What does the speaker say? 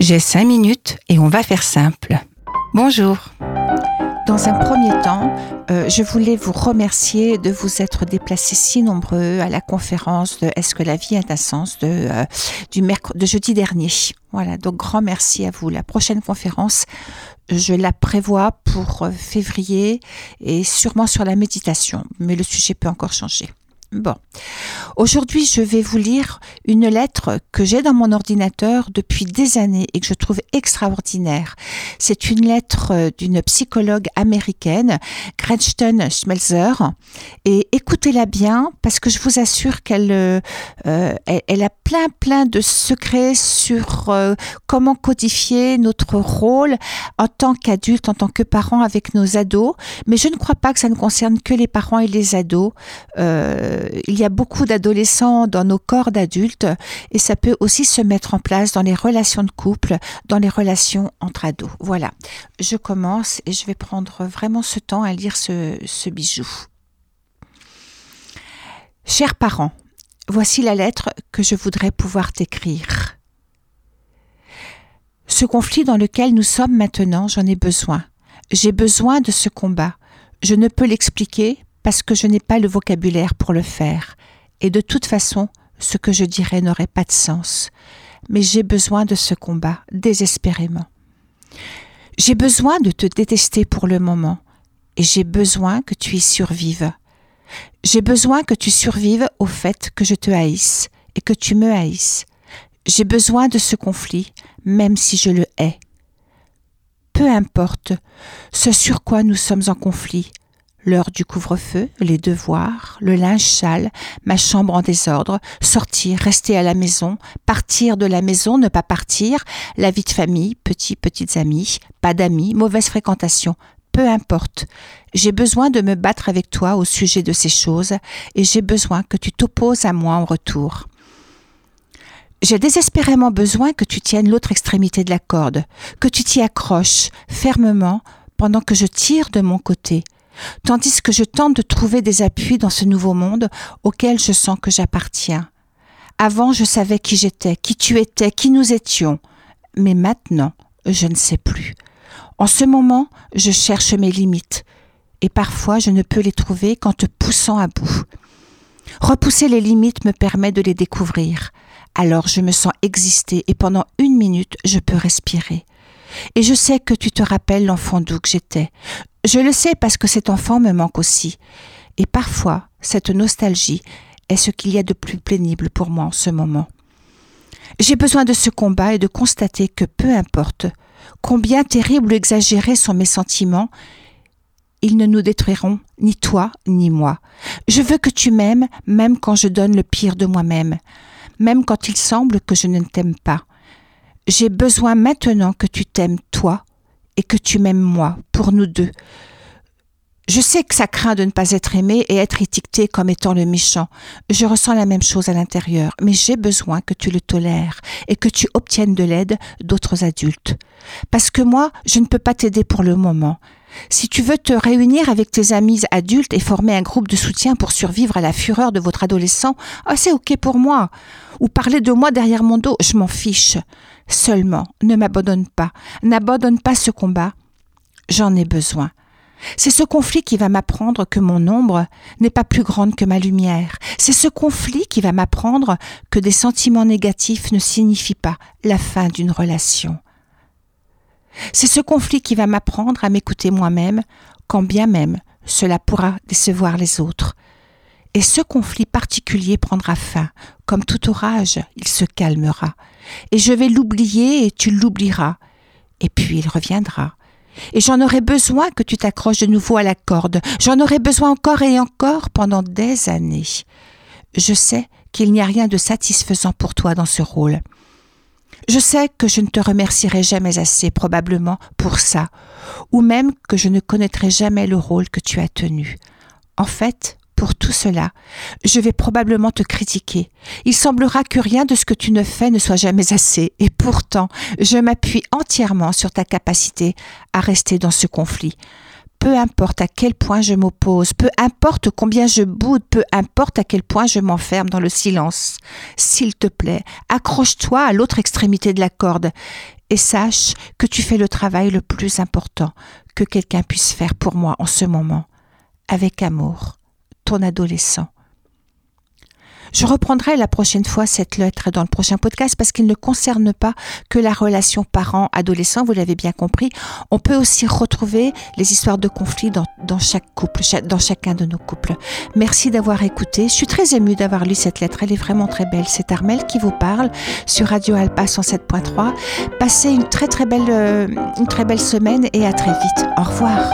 J'ai cinq minutes et on va faire simple. Bonjour. Dans un premier temps, euh, je voulais vous remercier de vous être déplacés si nombreux à la conférence de Est-ce que la vie a un sens de, euh, du de jeudi dernier. Voilà, donc grand merci à vous. La prochaine conférence, je la prévois pour euh, février et sûrement sur la méditation, mais le sujet peut encore changer. Bon. Aujourd'hui, je vais vous lire une lettre que j'ai dans mon ordinateur depuis des années et que je trouve extraordinaire. C'est une lettre euh, d'une psychologue américaine, Gretchen Schmelzer. Et écoutez-la bien parce que je vous assure qu'elle euh, euh, elle, a plein plein de secrets sur comment codifier notre rôle en tant qu'adulte, en tant que parent avec nos ados. Mais je ne crois pas que ça ne concerne que les parents et les ados. Euh, il y a beaucoup d'adolescents dans nos corps d'adultes et ça peut aussi se mettre en place dans les relations de couple, dans les relations entre ados. Voilà, je commence et je vais prendre vraiment ce temps à lire ce, ce bijou. Chers parents, voici la lettre que je voudrais pouvoir t'écrire. Ce conflit dans lequel nous sommes maintenant, j'en ai besoin. J'ai besoin de ce combat. Je ne peux l'expliquer parce que je n'ai pas le vocabulaire pour le faire, et de toute façon, ce que je dirais n'aurait pas de sens. Mais j'ai besoin de ce combat, désespérément. J'ai besoin de te détester pour le moment, et j'ai besoin que tu y survives. J'ai besoin que tu survives au fait que je te haïsse et que tu me haïsses. J'ai besoin de ce conflit, même si je le hais. Peu importe ce sur quoi nous sommes en conflit, l'heure du couvre-feu, les devoirs, le linge sale, ma chambre en désordre, sortir, rester à la maison, partir de la maison, ne pas partir, la vie de famille, petits, petites amis, pas d'amis, mauvaise fréquentation, peu importe. J'ai besoin de me battre avec toi au sujet de ces choses et j'ai besoin que tu t'opposes à moi en retour. J'ai désespérément besoin que tu tiennes l'autre extrémité de la corde, que tu t'y accroches fermement pendant que je tire de mon côté, tandis que je tente de trouver des appuis dans ce nouveau monde auquel je sens que j'appartiens. Avant, je savais qui j'étais, qui tu étais, qui nous étions, mais maintenant, je ne sais plus. En ce moment, je cherche mes limites, et parfois je ne peux les trouver qu'en te poussant à bout. Repousser les limites me permet de les découvrir. Alors je me sens exister et pendant une minute je peux respirer. Et je sais que tu te rappelles l'enfant doux que j'étais. Je le sais parce que cet enfant me manque aussi. Et parfois, cette nostalgie est ce qu'il y a de plus pénible pour moi en ce moment. J'ai besoin de ce combat et de constater que peu importe combien terribles ou exagérés sont mes sentiments, ils ne nous détruiront ni toi ni moi. Je veux que tu m'aimes même quand je donne le pire de moi-même, même quand il semble que je ne t'aime pas. J'ai besoin maintenant que tu t'aimes toi et que tu m'aimes moi, pour nous deux. Je sais que ça craint de ne pas être aimé et être étiqueté comme étant le méchant. Je ressens la même chose à l'intérieur, mais j'ai besoin que tu le tolères et que tu obtiennes de l'aide d'autres adultes. Parce que moi, je ne peux pas t'aider pour le moment. Si tu veux te réunir avec tes amis adultes et former un groupe de soutien pour survivre à la fureur de votre adolescent, oh, c'est ok pour moi. Ou parler de moi derrière mon dos, je m'en fiche. Seulement, ne m'abandonne pas, n'abandonne pas ce combat. J'en ai besoin. C'est ce conflit qui va m'apprendre que mon ombre n'est pas plus grande que ma lumière. C'est ce conflit qui va m'apprendre que des sentiments négatifs ne signifient pas la fin d'une relation. C'est ce conflit qui va m'apprendre à m'écouter moi-même, quand bien même cela pourra décevoir les autres. Et ce conflit particulier prendra fin. Comme tout orage, il se calmera. Et je vais l'oublier et tu l'oublieras. Et puis il reviendra. Et j'en aurai besoin que tu t'accroches de nouveau à la corde. J'en aurai besoin encore et encore pendant des années. Je sais qu'il n'y a rien de satisfaisant pour toi dans ce rôle. Je sais que je ne te remercierai jamais assez probablement pour ça, ou même que je ne connaîtrai jamais le rôle que tu as tenu. En fait, pour tout cela, je vais probablement te critiquer. Il semblera que rien de ce que tu ne fais ne soit jamais assez, et pourtant je m'appuie entièrement sur ta capacité à rester dans ce conflit. Peu importe à quel point je m'oppose, peu importe combien je boude, peu importe à quel point je m'enferme dans le silence. S'il te plaît, accroche-toi à l'autre extrémité de la corde et sache que tu fais le travail le plus important que quelqu'un puisse faire pour moi en ce moment. Avec amour, ton adolescent. Je reprendrai la prochaine fois cette lettre dans le prochain podcast parce qu'il ne concerne pas que la relation parent-adolescent, vous l'avez bien compris. On peut aussi retrouver les histoires de conflits dans, chaque couple, dans chacun de nos couples. Merci d'avoir écouté. Je suis très émue d'avoir lu cette lettre. Elle est vraiment très belle. C'est Armel qui vous parle sur Radio Alpa 107.3. Passez une très très belle, euh, une très belle semaine et à très vite. Au revoir.